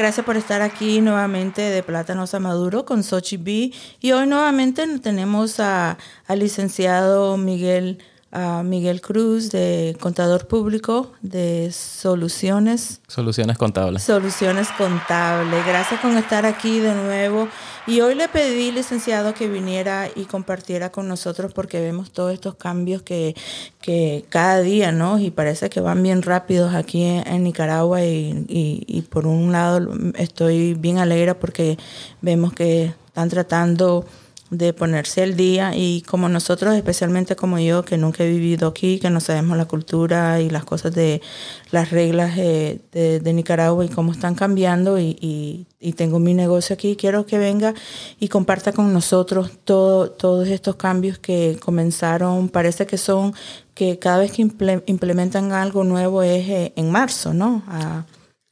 Gracias por estar aquí nuevamente de Plátanos a Maduro con Sochi B. Y hoy nuevamente tenemos a, al licenciado Miguel a Miguel Cruz de Contador Público de Soluciones. Soluciones Contables. Soluciones Contables. Gracias por estar aquí de nuevo. Y hoy le pedí, licenciado, que viniera y compartiera con nosotros porque vemos todos estos cambios que, que cada día, ¿no? Y parece que van bien rápidos aquí en, Nicaragua y, y, y por un lado estoy bien alegre porque vemos que están tratando de ponerse al día y como nosotros, especialmente como yo, que nunca he vivido aquí, que no sabemos la cultura y las cosas de las reglas de, de, Nicaragua y cómo están cambiando y, y, tengo mi negocio aquí, quiero que venga y comparta con nosotros todo, todos estos cambios que comenzaron, parece que son que cada vez que implementan algo nuevo es eh, en marzo, ¿no?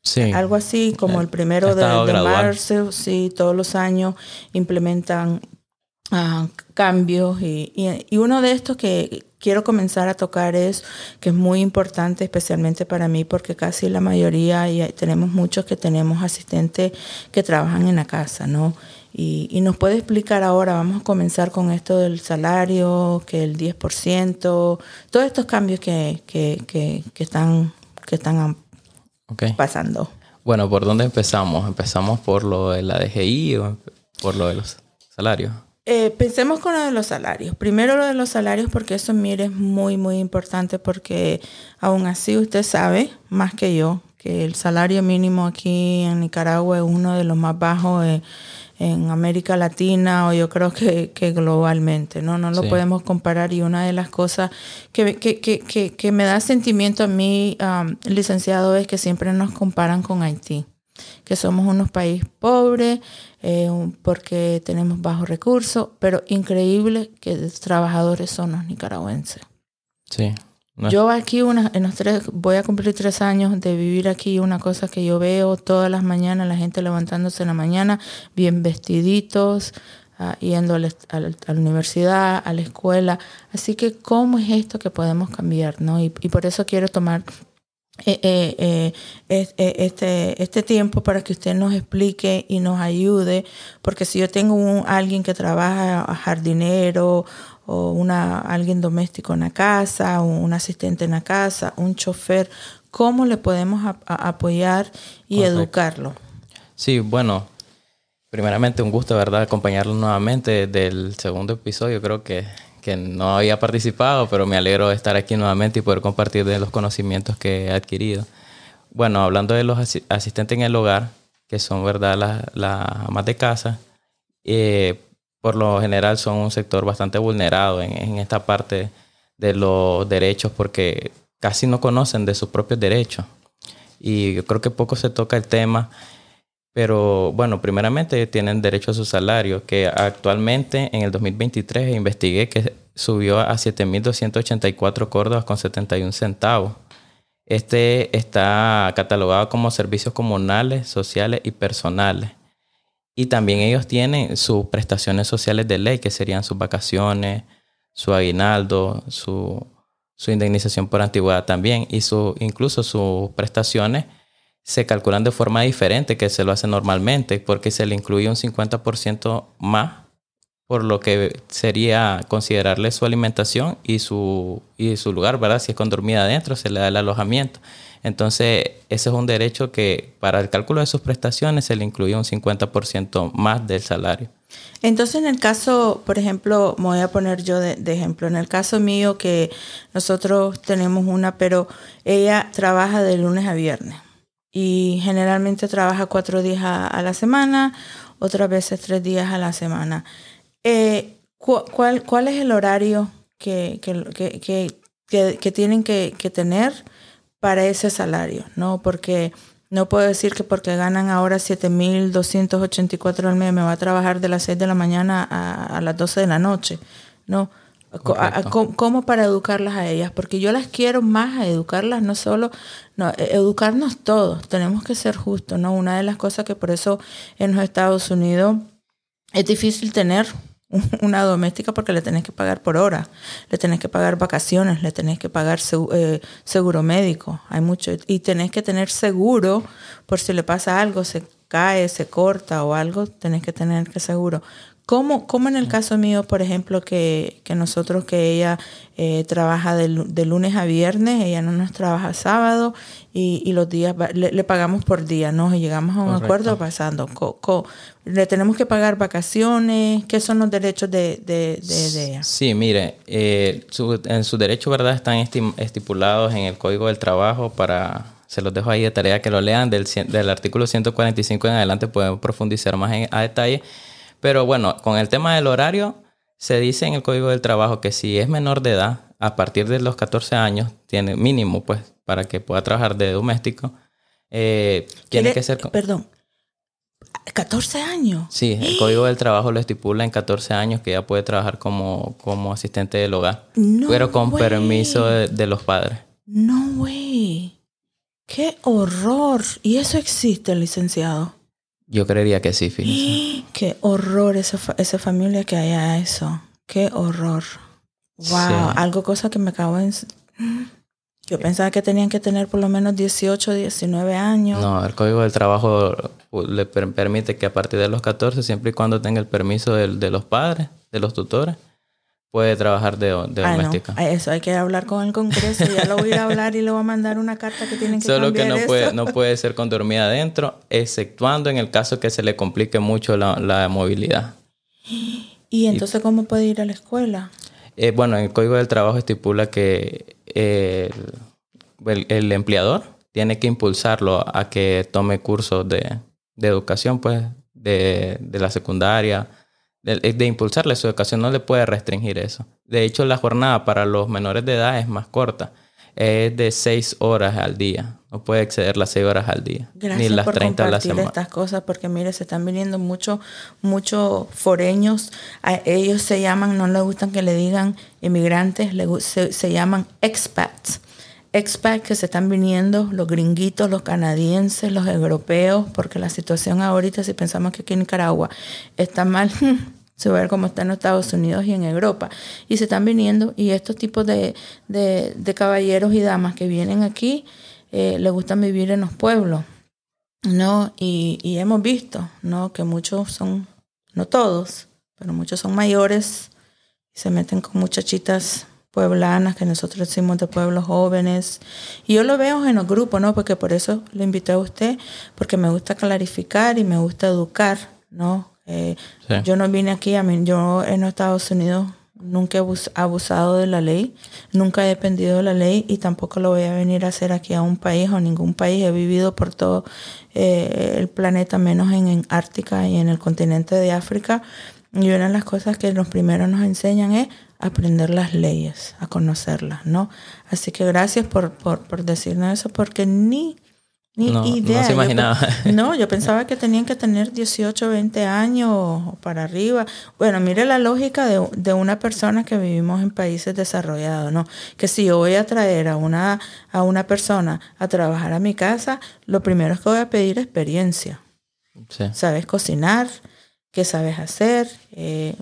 Sí. Algo así como el primero de, de marzo, sí, todos los años implementan cambios y, y, uno de estos que quiero comenzar a tocar es que es muy importante especialmente para mí porque casi la mayoría y tenemos muchos que tenemos asistentes que trabajan en la casa, ¿no? Y, y nos puede explicar ahora, vamos a comenzar con esto del salario, que el 10%, todos estos cambios que, que, que, que están, que están pasando. Bueno, ¿por dónde empezamos? ¿Empezamos por lo de la DGI o por lo de los salarios? Eh, pensemos con lo de los salarios. Primero lo de los salarios porque eso, mire, es muy, muy importante porque aún así usted sabe, más que yo, que el salario mínimo aquí en Nicaragua es uno de los más bajos en América Latina o yo creo que, que globalmente, ¿no? No lo podemos comparar y una de las cosas que, que, que, que me da sentimiento a mí, um, licenciado, es que siempre nos comparan con Haití que somos unos países pobres eh, porque tenemos bajos recursos, pero increíble que trabajadores son los nicaragüenses. Sí. Yo aquí, una, en los tres, voy a cumplir tres años de vivir aquí, una cosa que yo veo todas las mañanas, la gente levantándose en la mañana, bien vestiditos, uh, yendo a la, universidad, a la escuela. Así que, ¿cómo es esto que podemos cambiar? ¿no? Y, y por eso quiero tomar eh, eh, eh, este, este tiempo para que usted nos explique y nos ayude, porque si yo tengo un, alguien que trabaja jardinero o una, alguien doméstico en la casa, un asistente en la casa, un chofer, ¿cómo le podemos apoyar y educarlo? Sí, bueno, primeramente un gusto, ¿verdad?, acompañarlo nuevamente del segundo episodio, creo que que no había participado, pero me alegro de estar aquí nuevamente y poder compartir de los conocimientos que he adquirido. Bueno, hablando de los asistentes en el hogar, que son verdad las, las amas de casa, eh, por lo general son un sector bastante vulnerado en, en, esta parte de los derechos porque casi no conocen de sus propios derechos. Y yo creo que poco se toca el tema pero bueno, primeramente tienen derecho a su salario, que actualmente en el 2023 investigué que subió a 7.284 córdobas con 71 centavos. Este está catalogado como servicios comunales, sociales y personales. Y también ellos tienen sus prestaciones sociales de ley, que serían sus vacaciones, su aguinaldo, su, su indemnización por antigüedad también, y su, incluso sus prestaciones se calculan de forma diferente que se lo hace normalmente porque se le incluye un 50% más por lo que sería considerarle su alimentación y su, y su lugar, ¿verdad? Si es con dormida adentro, se le da el alojamiento. Entonces, ese es un derecho que para el cálculo de sus prestaciones se le incluye un 50% más del salario. Entonces, en el caso, por ejemplo, me voy a poner yo de, de, ejemplo, en el caso mío que nosotros tenemos una, pero ella trabaja de lunes a viernes y generalmente trabaja cuatro días a, la semana, otras veces tres días a la semana. Eh, cuál, ¿Cuál es el horario que, que, que, que tienen que, tener para ese salario? ¿no? Porque No puedo decir que porque ganan ahora 7.284 al mes me va a trabajar de las 6 de la mañana a, las 12 de la noche. No. ¿Cómo para educarlas a ellas? Porque yo las quiero más a educarlas, no solo, no, e, educarnos todos, tenemos que ser justos, ¿no? Una de las cosas que por eso en los Estados Unidos es difícil tener una doméstica porque le tenés que pagar por hora, le tenés que pagar vacaciones, le tenés que pagar eh, seguro médico, hay mucho, y tenés que tener seguro por si le pasa algo, se cae, se corta o algo, tenés que tener que seguro. ¿Cómo, cómo en el caso mío, por ejemplo, que, que nosotros, que ella eh, trabaja de, lunes a viernes, ella no nos trabaja sábado y, y los días le, pagamos por día, ¿no? Y llegamos a un acuerdo pasando. le tenemos que pagar vacaciones, ¿qué son los derechos de, de, de, ella? Sí, mire, eh, en sus derechos, ¿verdad? Están estipulados en el Código del Trabajo para se los dejo ahí de tarea que lo lean. Del, del artículo 145 en adelante pueden profundizar más en, a detalle. Pero bueno, con el tema del horario, se dice en el Código del Trabajo que si es menor de edad, a partir de los 14 años, tiene mínimo, pues, para que pueda trabajar de doméstico, eh, tiene que ser... Perdón, 14 años. Sí, el Código del Trabajo lo estipula en 14 años que ya puede trabajar como, como asistente del hogar, pero con permiso de, los padres. No, güey. Qué horror. ¿Y eso existe, licenciado? Yo creería que sí, fíjese. Qué horror esa, esa familia que haya eso. Qué horror. Wow, algo cosa que me acabo de... Yo pensaba que tenían que tener por lo menos 18, 19 años. No, el Código del Trabajo le permite que a partir de los 14, siempre y cuando tenga el permiso de, de los padres, de los tutores, puede trabajar de, de doméstica. Eso hay que hablar con el Congreso. Ya lo voy a hablar y le voy a mandar una carta que tienen que Solo que no puede, no puede ser con dormida adentro, exceptuando en el caso que se le complique mucho la, movilidad. ¿Y entonces cómo puede ir a la escuela? Eh, bueno, el Código del Trabajo estipula que el, el, empleador tiene que impulsarlo a que tome cursos de, de educación, pues, de, de la secundaria, de, impulsarle su educación, no le puede restringir eso. De hecho, la jornada para los menores de edad es más corta. Es de seis horas al día. No puede exceder las seis horas al día. Gracias ni las por 30 a la semana. estas cosas porque mire, se están viniendo muchos muchos foreños. A ellos se llaman, no les gustan que le digan inmigrantes, se, se llaman expats expats que se están viniendo, los gringuitos, los canadienses, los europeos, porque la situación ahorita, si pensamos que aquí en Nicaragua está mal, se va a ver cómo está en Estados Unidos y en Europa. Y se están viniendo, y estos tipos de, de, caballeros y damas que vienen aquí, eh, les gustan vivir en los pueblos, ¿no? Y, y hemos visto, ¿no? Que muchos son, no todos, pero muchos son mayores se meten con muchachitas pueblanas que nosotros decimos de pueblos jóvenes. Y yo lo veo en los grupos, ¿no? Porque por eso le invité a usted, porque me gusta clarificar y me gusta educar, ¿no? Eh, yo no vine aquí, a mí, yo en Estados Unidos nunca he abusado de la ley, nunca he dependido de la ley y tampoco lo voy a venir a hacer aquí a un país o ningún país. He vivido por todo eh, el planeta, menos en, en Ártica y en el continente de África. Y una de las cosas que los primeros nos enseñan es aprender las leyes, a conocerlas, ¿no? Así que gracias por, por, por decirnos eso, porque ni, ni idea. No se imaginaba. no, yo pensaba que tenían que tener 18, 20 años para arriba. Bueno, mire la lógica de, de, una persona que vivimos en países desarrollados, ¿no? Que si yo voy a traer a una, a una persona a trabajar a mi casa, lo primero es que voy a pedir experiencia. Sí. ¿Sabes cocinar? Qué sabes hacer. Eh,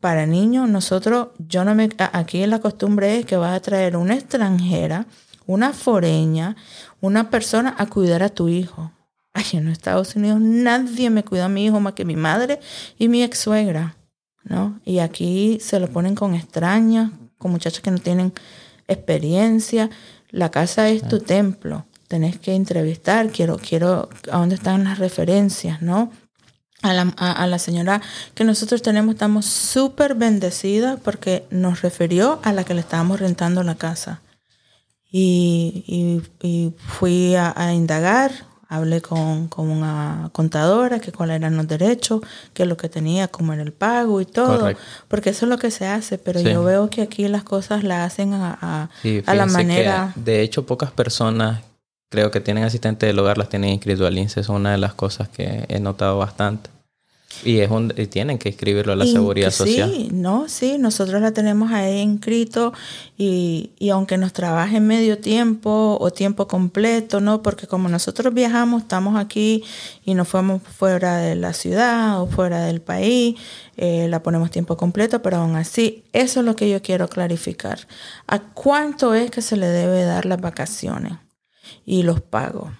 para niños, nosotros, yo no me, aquí la costumbre es que vas a traer una extranjera, una foreña, una persona a cuidar a tu hijo. Ay, en Estados Unidos nadie me cuida a mi hijo más que mi madre y mi ex suegra, ¿no? Y aquí se lo ponen con extrañas, con muchachas que no tienen experiencia. La casa es tu templo. Tenés que entrevistar, quiero, quiero, ¿a dónde están las referencias, no? A la, a, la, señora que nosotros tenemos, estamos súper bendecidas porque nos refirió a la que le estábamos rentando la casa. Y, y, fui a, indagar, hablé con, con, una contadora, que cuáles eran los derechos, qué es lo que tenía, cómo era el pago y todo. Porque eso es lo que se hace, pero yo veo que aquí las cosas las hacen a, a, la manera... de hecho, pocas personas creo que tienen asistente del hogar, las tienen inscrito al INSE, es una de las cosas que he notado bastante. Y, es un, y tienen que escribirlo a la seguridad social. Sí, no, sí, nosotros la tenemos ahí inscrito y, y, aunque nos trabaje medio tiempo o tiempo completo, ¿no? Porque como nosotros viajamos, estamos aquí y nos fuimos fuera de la ciudad o fuera del país, eh, la ponemos tiempo completo, pero aún así, eso es lo que yo quiero clarificar. ¿A cuánto es que se le debe dar las vacaciones y los pagos?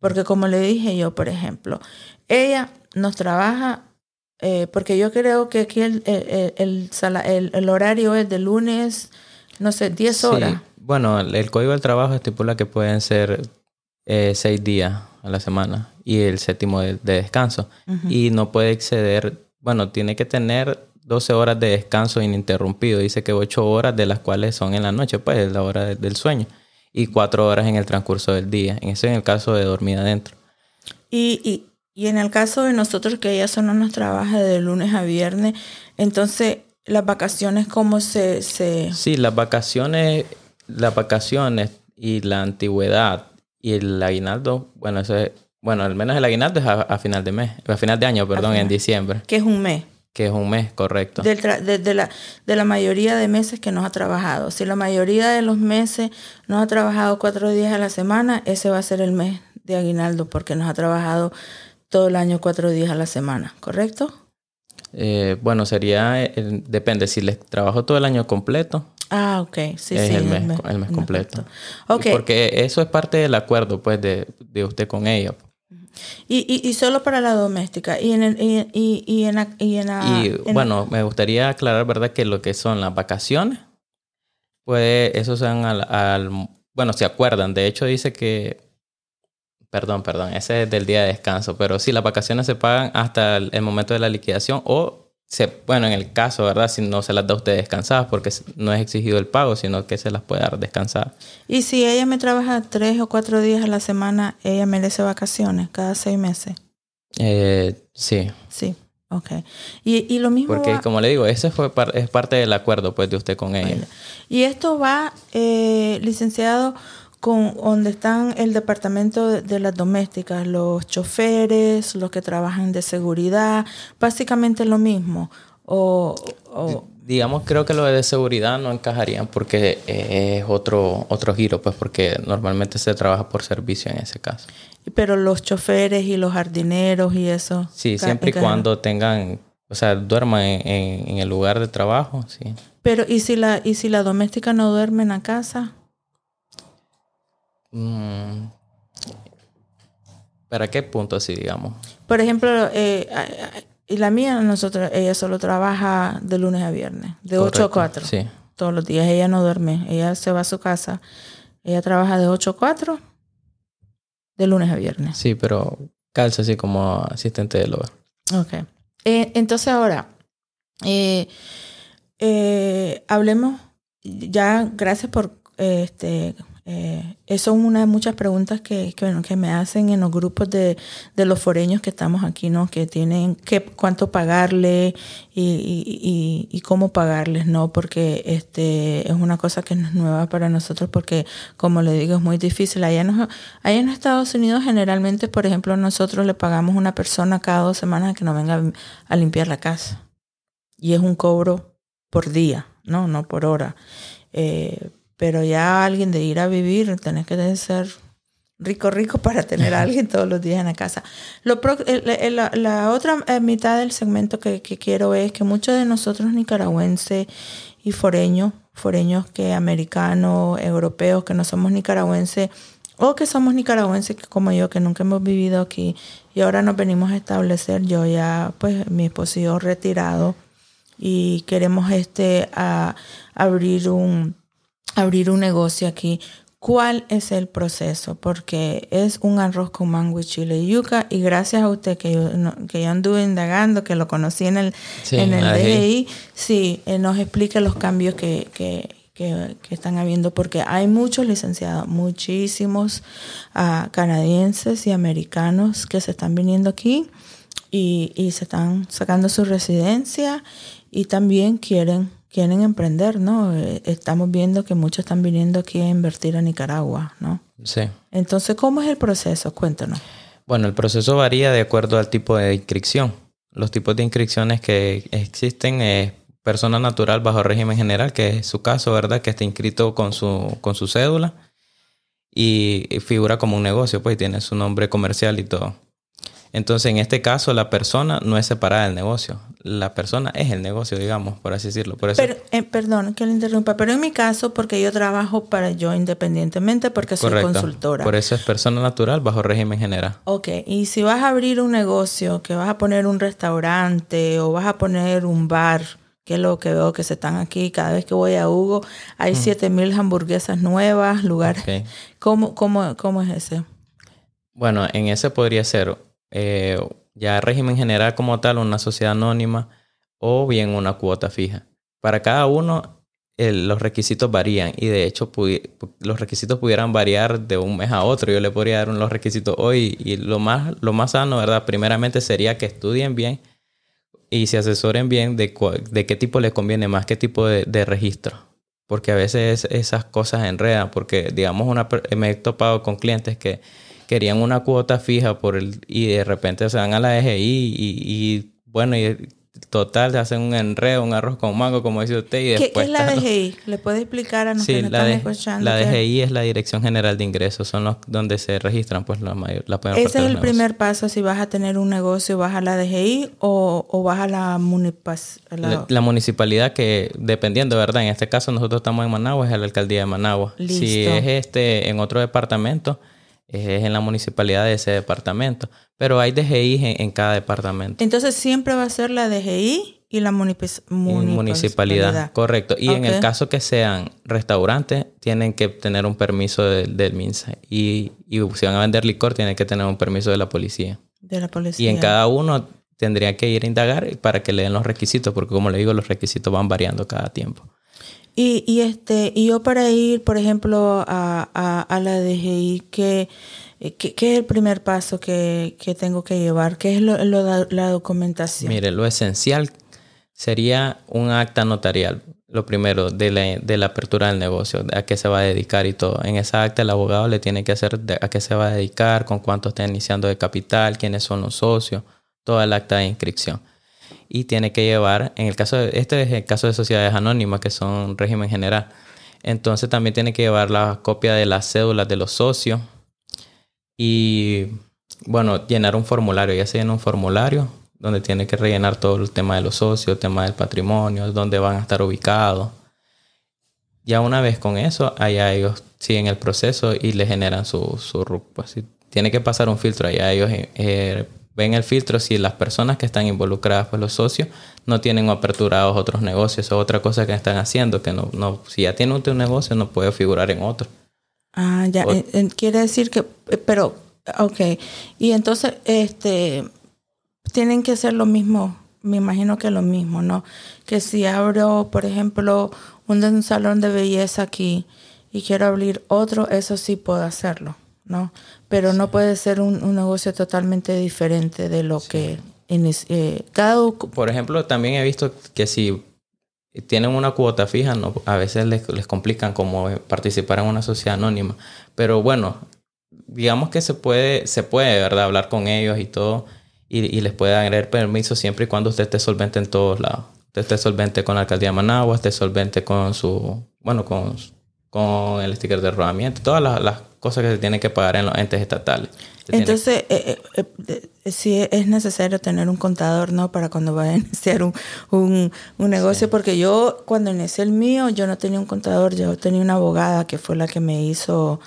Porque como le dije yo, por ejemplo, ella nos trabaja, eh, porque yo creo que aquí el, el, el, horario es de lunes, no sé, 10 horas. Bueno, el, código del trabajo estipula que pueden ser eh, seis días a la semana y el séptimo de, descanso. Y no puede exceder, bueno, tiene que tener 12 horas de descanso ininterrumpido. Dice que 8 horas de las cuales son en la noche, pues es la hora del sueño. Y 4 horas en el transcurso del día. En ese en el caso de dormir adentro. Y, y, y en el caso de nosotros, que ella solo nos trabaja de lunes a viernes, entonces las vacaciones, ¿cómo se, se...? Sí, las vacaciones, las vacaciones y la antigüedad y el aguinaldo, bueno, eso es, bueno, al menos el aguinaldo es a, final de mes, a final de año, perdón, en diciembre. Que es un mes. Que es un mes, correcto. De, de, la, de la mayoría de meses que nos ha trabajado. Si la mayoría de los meses nos ha trabajado cuatro días a la semana, ese va a ser el mes de aguinaldo porque nos ha trabajado todo el año cuatro días a la semana, ¿correcto? Eh, bueno, sería, eh, depende, si les trabajo todo el año completo. Ah, ok, sí, es sí. El mes, el mes, completo. Okay. Porque eso es parte del acuerdo, pues, de, de usted con ella. Y, y, y, solo para la doméstica. Y en, el, y, y, y en, y en, y, bueno, me gustaría aclarar, ¿verdad? Que lo que son las vacaciones, pues, eso sean al, al bueno, se acuerdan. De hecho, dice que Perdón, perdón, ese es del día de descanso, pero sí, las vacaciones se pagan hasta el, momento de la liquidación o, se, bueno, en el caso, ¿verdad? Si no se las da usted descansadas porque no es exigido el pago, sino que se las puede dar descansadas. Y si ella me trabaja tres o cuatro días a la semana, ¿ella merece vacaciones cada seis meses? Eh, sí. Sí. Ok. Y, y lo mismo. Porque, como le digo, ese fue es parte del acuerdo pues, de usted con ella. Y esto va, eh, licenciado, con donde están el departamento de, las domésticas, los choferes, los que trabajan de seguridad, básicamente lo mismo. O, digamos, creo que lo de seguridad no encajarían porque es otro, otro giro, pues porque normalmente se trabaja por servicio en ese caso. Pero los choferes y los jardineros y eso. Sí, siempre y cuando tengan, o sea, duerman en, en, el lugar de trabajo, sí. Pero ¿y si la, y si la doméstica no duerme en la casa? Mm. ¿Para qué punto así, digamos? Por ejemplo, eh, y la mía, nosotros, ella solo trabaja de lunes a viernes, de 8 a 4. Sí. Todos los días. Ella no duerme. Ella se va a su casa. Ella trabaja de 8 a 4, de lunes a viernes. Sí, pero calza así como asistente del hogar. Ok. Eh, entonces ahora, eh, hablemos, ya gracias por este eh, eso es una de muchas preguntas que, que, me hacen en los grupos de, de, los foreños que estamos aquí, ¿no? Que tienen que, cuánto pagarle y, y, cómo pagarles, ¿no? Porque este es una cosa que es nueva para nosotros porque, como le digo, es muy difícil. Allá, en, allá en Estados Unidos generalmente, por ejemplo, nosotros le pagamos a una persona cada dos semanas que nos venga a limpiar la casa. Y es un cobro por día, ¿no? No por hora. Eh, pero ya alguien de ir a vivir, tenés que ser rico, rico para tener a alguien todos los días en la casa. Lo la, otra eh, mitad del segmento que, quiero es que muchos de nosotros nicaragüenses y foreños, foreños que americanos, europeos, que no somos nicaragüenses, o que somos nicaragüenses como yo, que nunca hemos vivido aquí, y ahora nos venimos a establecer, yo ya, pues mi esposo y yo retirado, y queremos este a, abrir un abrir un negocio aquí, ¿cuál es el proceso? Porque es un arroz con mango y chile y yuca y gracias a usted que yo, que yo anduve indagando, que lo conocí en el, en el DGI, sí, él nos explica los cambios que, que, que, están habiendo, porque hay muchos licenciados, muchísimos uh, canadienses y americanos que se están viniendo aquí y, y se están sacando su residencia y también quieren quieren emprender, ¿no? Eh, estamos viendo que muchos están viniendo aquí a invertir a Nicaragua, ¿no? Sí. Entonces, ¿cómo es el proceso? Cuéntanos. Bueno, el proceso varía de acuerdo al tipo de inscripción. Los tipos de inscripciones que existen es persona natural bajo régimen general, que es su caso, ¿verdad? Que está inscrito con su, con su cédula y figura como un negocio, pues tiene su nombre comercial y todo. Entonces, en este caso, la persona no es separada del negocio. La persona es el negocio, digamos, por así decirlo. Por eso... Pero, eh, perdón que le interrumpa, pero en mi caso, porque yo trabajo para yo independientemente, porque soy consultora. Por eso es persona natural bajo régimen general. Ok, y si vas a abrir un negocio, que vas a poner un restaurante o vas a poner un bar, que es lo que veo que se están aquí, cada vez que voy a Hugo, hay 7000 hamburguesas nuevas, lugares. ¿Cómo, cómo, ¿Cómo es ese? Bueno, en ese podría ser eh, ya régimen general como tal, una sociedad anónima o bien una cuota fija. Para cada uno los requisitos varían y de hecho los requisitos pudieran variar de un mes a otro. Yo le podría dar los requisitos hoy y lo más, lo más sano, ¿verdad? Primeramente sería que estudien bien y se asesoren bien de, de qué tipo les conviene más, qué tipo de, de registro. Porque a veces esas cosas enredan, porque digamos, una, me he topado con clientes que querían una cuota fija por el y de repente se van a la DGI y, y bueno, y total hacen un enredo, un arroz con mango, como dice usted. Y ¿Qué, es la DGI? ¿Le puede explicar a nosotros sí, la escuchando? La DGI es la Dirección General de Ingresos, son los donde se registran pues la mayor, la Ese es el primer paso si vas a tener un negocio, vas a la DGI o, o vas a la, la... la, municipalidad que dependiendo, ¿verdad? En este caso nosotros estamos en Managua, es la alcaldía de Managua. Si es este en otro departamento, es en la municipalidad de ese departamento. Pero hay DGI en, cada departamento. Entonces siempre va a ser la DGI y la municipalidad. Correcto. Y en el caso que sean restaurantes, tienen que tener un permiso del MINSA. Y, y si van a vender licor, tienen que tener un permiso de la policía. De la policía. Y en cada uno tendría que ir a indagar para que le den los requisitos, porque como le digo, los requisitos van variando cada tiempo. Y, y, este, y yo para ir, por ejemplo, a, a, la DGI, ¿qué, qué, es el primer paso que, que, tengo que llevar? ¿Qué es lo, la documentación? Mire, lo esencial sería un acta notarial, lo primero, de la, de la apertura del negocio, a qué se va a dedicar y todo. En esa acta el abogado le tiene que hacer a qué se va a dedicar, con cuánto está iniciando de capital, quiénes son los socios, toda el acta de inscripción y tiene que llevar, en el caso de, este es el caso de sociedades anónimas que son régimen general, entonces también tiene que llevar la copia de las cédulas de los socios y, bueno, llenar un formulario, ya se llena un formulario donde tiene que rellenar todo el tema de los socios, el tema del patrimonio, dónde van a estar ubicados. Ya una vez con eso, allá ellos siguen el proceso y le generan su, pues, tiene que pasar un filtro, allá ellos eh, ven el filtro si las personas que están involucradas, pues los socios, no tienen aperturados otros negocios o otra cosa que están haciendo, que no, no si ya tiene un negocio no puede figurar en otro. Ah, ya, quiere decir que, eh, pero, ok, y entonces, este, tienen que ser lo mismo, me imagino que lo mismo, ¿no? Que si abro, por ejemplo, un, un salón de belleza aquí y quiero abrir otro, eso sí puedo hacerlo. ¿No? Pero no puede ser un, negocio totalmente diferente de lo que eh, cada... Por ejemplo, también he visto que si tienen una cuota fija, no, a veces les, les complican como participar en una sociedad anónima. Pero bueno, digamos que se puede, se puede, ¿verdad? Hablar con ellos y todo. Y, les puede dar permiso siempre y cuando usted esté solvente en todos lados. Usted esté solvente con la alcaldía de Managua, esté solvente con su, bueno, con, con el sticker de rodamiento, todas las, las cosas que se tienen que pagar en los entes estatales. Entonces, eh, eh, eh, sí es necesario tener un contador, ¿no? Para cuando vaya a iniciar un, un, negocio, porque yo cuando inicié el mío, yo no tenía un contador, yo tenía una abogada que fue la que me hizo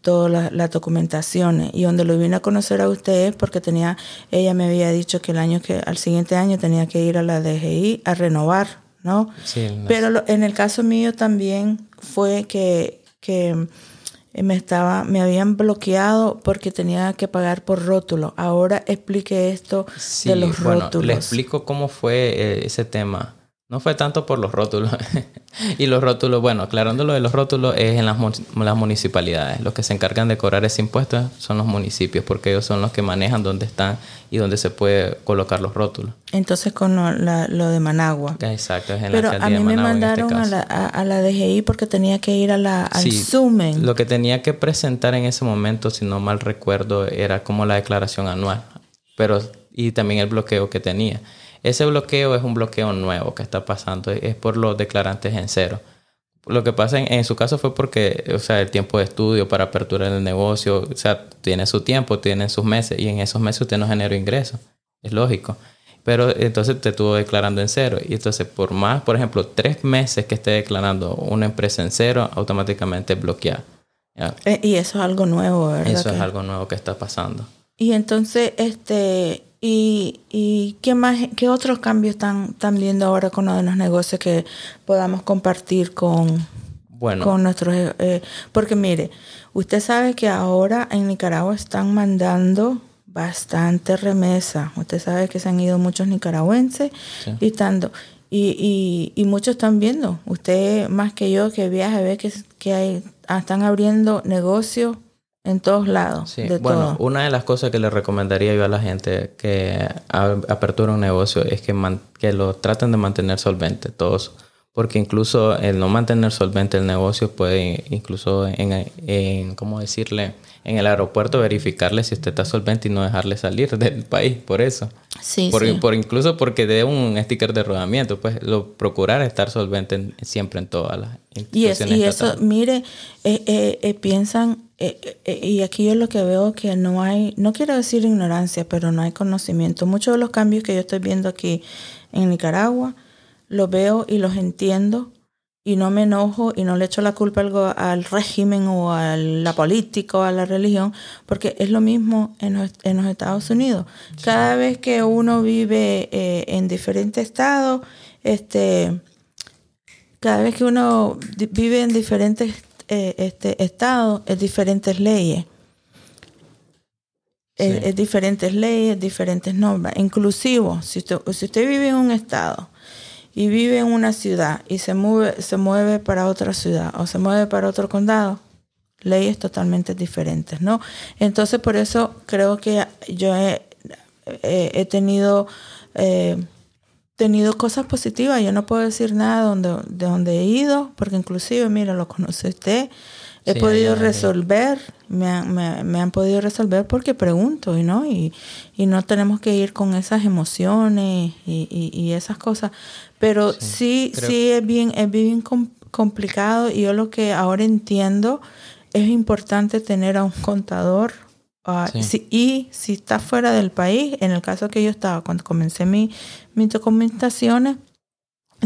todas las documentaciones y donde lo vine a conocer a ustedes porque tenía ella me había dicho que el año que al siguiente año tenía que ir a la DGI a renovar no sí, pero en el caso mío también fue que, que eh, me estaba me habían bloqueado porque tenía que pagar por rótulo. Ahora explique esto de los bueno, rótulos. Le explico cómo fue eh, ese tema. No fue tanto por los rótulos. y los rótulos, bueno, aclarando lo de los rótulos, es en las, las, municipalidades. Los que se encargan de cobrar ese impuesto son los municipios, porque ellos son los que manejan dónde están y dónde se puede colocar los rótulos. Entonces, con lo, de Managua. Exacto, es en Pero a mí me este mandaron a, la, a, la, DGI porque tenía que ir a la, al Sumen. Lo que tenía que presentar en ese momento, si no mal recuerdo, era como la declaración anual. Pero, y también el bloqueo que tenía. Ese bloqueo es un bloqueo nuevo que está pasando, es por los declarantes en cero. Lo que pasa en, su caso fue porque, o sea, el tiempo de estudio para apertura del negocio, o sea, tiene su tiempo, tiene sus meses y en esos meses usted no genera ingresos. Es lógico. Pero entonces te estuvo declarando en cero. Y entonces, por más, por ejemplo, tres meses que esté declarando una empresa en cero, automáticamente bloquea. Eh, y eso es algo nuevo, ¿verdad? Eso es algo nuevo que está pasando. Y entonces, este, ¿Y, y qué más, qué otros cambios están, están viendo ahora con uno de los negocios que podamos compartir con, bueno. con nuestros... Eh, eh, porque mire, usted sabe que ahora en Nicaragua están mandando bastante remesa. Usted sabe que se han ido muchos nicaragüenses y estando... Y, y, muchos están viendo. Usted más que yo que viaja ve que, que hay, están abriendo negocios en todos lados. Sí, bueno, una de las cosas que le recomendaría yo a la gente que apertura un negocio es que, que lo traten de mantener solvente todos. Porque incluso el no mantener solvente el negocio puede incluso en, en ¿cómo decirle? En el aeropuerto verificarle si usted está solvente y no dejarle salir del país, por eso. Sí, por, sí. por incluso porque dé un sticker de rodamiento, pues lo procurar estar solvente siempre en todas las instituciones. Y, y eso, mire, eh, eh, eh piensan eh, eh, y aquí yo lo que veo que no hay, no quiero decir ignorancia, pero no hay conocimiento. Muchos de los cambios que yo estoy viendo aquí en Nicaragua, los veo y los entiendo y no me enojo y no le echo la culpa al, régimen o a la política o a la religión, porque es lo mismo en los, en los Estados Unidos. Cada vez que uno vive eh, en diferentes estados, este, cada vez que uno vive en diferentes eh, este estado es diferentes leyes. Es, diferentes leyes, diferentes normas. Inclusivo, si usted, si usted vive en un estado y vive en una ciudad y se mueve, se mueve para otra ciudad o se mueve para otro condado, leyes totalmente diferentes, ¿no? Entonces, por eso creo que yo he, tenido eh, tenido cosas positivas. Yo no puedo decir nada donde, de donde he ido, porque inclusive, mira, lo conoce usted. He podido resolver, me, han, me, han podido resolver porque pregunto, ¿no? Y, y no tenemos que ir con esas emociones y, y, esas cosas. Pero sí, sí, es bien, es bien complicado y yo lo que ahora entiendo es importante tener a un contador Ah, y si está fuera del país, en el caso que yo estaba cuando comencé mi, mis documentaciones,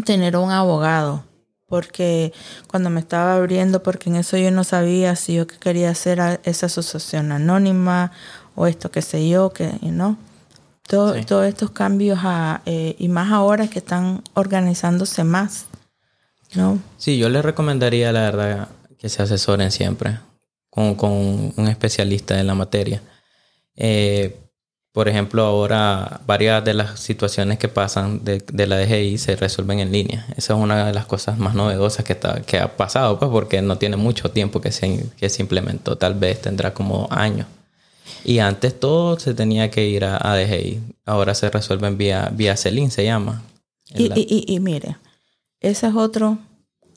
tener un abogado. Porque cuando me estaba abriendo, porque en eso yo no sabía si yo quería hacer esa asociación anónima o esto que sé yo, que no. Todo, Todos estos cambios a, eh, y más ahora que están organizándose más. ¿no? Sí, yo les recomendaría, la verdad, que se asesoren siempre con, un especialista en la materia. Eh, por ejemplo, ahora varias de las situaciones que pasan de, la DGI se resuelven en línea. Esa es una de las cosas más novedosas que, está, que ha pasado, pues porque no tiene mucho tiempo que se, que se implementó, tal vez tendrá como años. Y antes todo se tenía que ir a, a DGI. Ahora se resuelven vía, vía CELIN, se llama. Y, y, y, mire, ese es otro,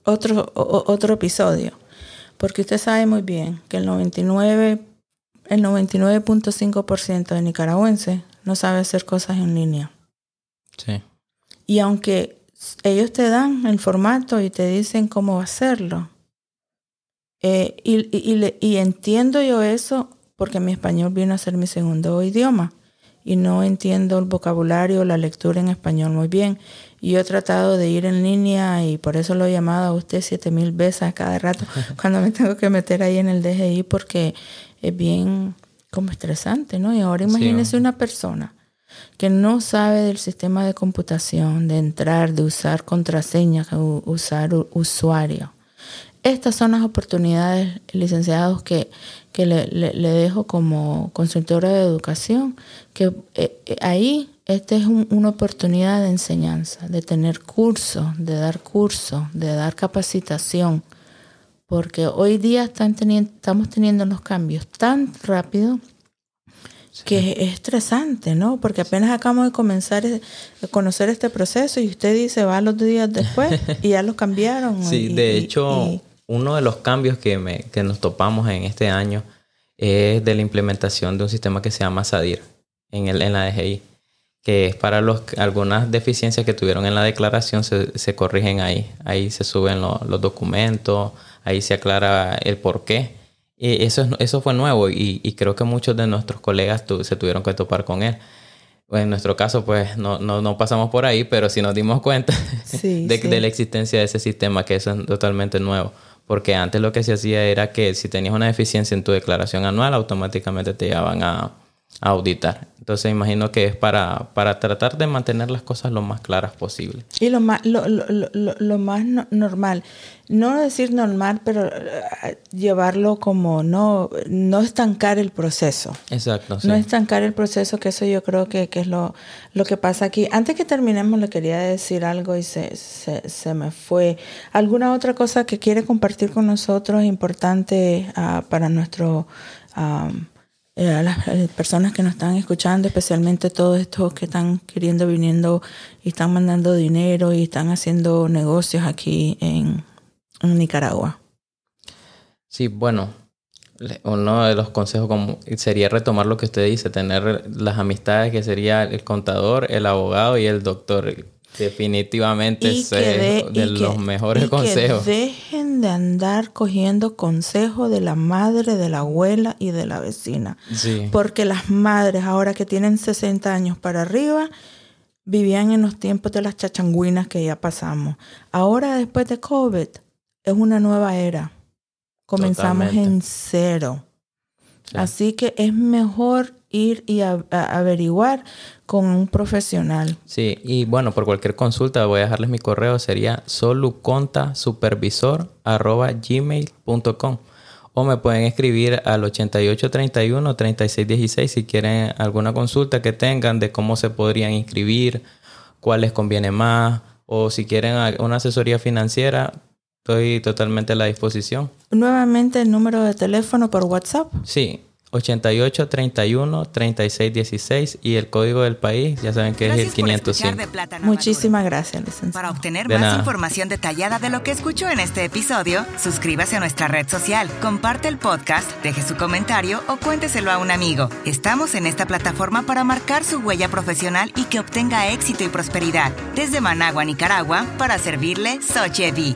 otro, otro episodio porque usted sabe muy bien que el 99, el 99.5% de nicaragüenses no sabe hacer cosas en línea. Sí. Y aunque ellos te dan el formato y te dicen cómo hacerlo, eh, y, y, y, entiendo yo eso porque mi español vino a ser mi segundo idioma y no entiendo el vocabulario, la lectura en español muy bien. Y yo he tratado de ir en línea y por eso lo he llamado a usted siete mil veces a cada rato cuando me tengo que meter ahí en el DGI porque es bien como estresante, ¿no? Y ahora imagínese una persona que no sabe del sistema de computación, de entrar, de usar contraseñas, usar usuario. Estas son las oportunidades, licenciados, que, que le, le, dejo como consultora de educación, que eh, eh, ahí esta es una oportunidad de enseñanza, de tener cursos, de dar cursos, de dar capacitación, porque hoy día están teniendo, estamos teniendo los cambios tan rápido que es estresante, ¿no? Porque apenas acabamos de comenzar a conocer este proceso y usted dice, va los días después y ya lo cambiaron. Sí, de hecho, uno de los cambios que, me, que nos topamos en este año es de la implementación de un sistema que se llama SADIR en, el, en la DGI, que es para los, algunas deficiencias que tuvieron en la declaración se, se corrigen ahí. Ahí se suben los documentos, ahí se aclara el por qué y eso, eso fue nuevo y, y, creo que muchos de nuestros colegas se tuvieron que topar con él. En nuestro caso, pues no, no, no pasamos por ahí, pero sí nos dimos cuenta de, de, la existencia de ese sistema, que eso es totalmente nuevo. Porque antes lo que se hacía era que si tenías una deficiencia en tu declaración anual, automáticamente te llevaban a, auditar. Entonces imagino que es para, para tratar de mantener las cosas lo más claras posible. Y lo más, lo, lo, lo, lo más normal, no decir normal, pero eh, llevarlo como no, no estancar el proceso. Exacto. No estancar el proceso, que eso yo creo que, que es lo, lo que pasa aquí. Antes que terminemos, le quería decir algo y se, se, se me fue. ¿Alguna otra cosa que quiere compartir con nosotros importante uh, para nuestro... Um, eh, a las eh, personas que nos están escuchando, especialmente todos estos que están queriendo, viniendo y están mandando dinero y están haciendo negocios aquí en, Nicaragua. Sí, bueno, uno de los consejos como sería retomar lo que usted dice, tener las amistades que sería el contador, el abogado y el doctor. Definitivamente es de, los mejores consejos. Que de andar cogiendo consejos de la madre, de la abuela y de la vecina. Porque las madres, ahora que tienen 60 años para arriba, vivían en los tiempos de las chachanguinas que ya pasamos. Ahora, después de COVID, es una nueva era. Comenzamos en cero. Así que es mejor ir y averiguar con un profesional. Sí, y bueno, por cualquier consulta voy a dejarles mi correo, sería solucontasupervisor.gmail.com o me pueden escribir al 8831-3616 si quieren alguna consulta que tengan de cómo se podrían inscribir, cuál les conviene más o si quieren una asesoría financiera, estoy totalmente a la disposición. Nuevamente el número de teléfono por WhatsApp. Sí, 88 31 36 16 y el código del país, ya saben que es el 505. Muchísimas gracias, licenciado. Para obtener más información detallada de lo que escuchó en este episodio, suscríbase a nuestra red social, comparte el podcast, deje su comentario o cuénteselo a un amigo. Estamos en esta plataforma para marcar su huella profesional y que obtenga éxito y prosperidad. Desde Managua, Nicaragua, para servirle Sochevi.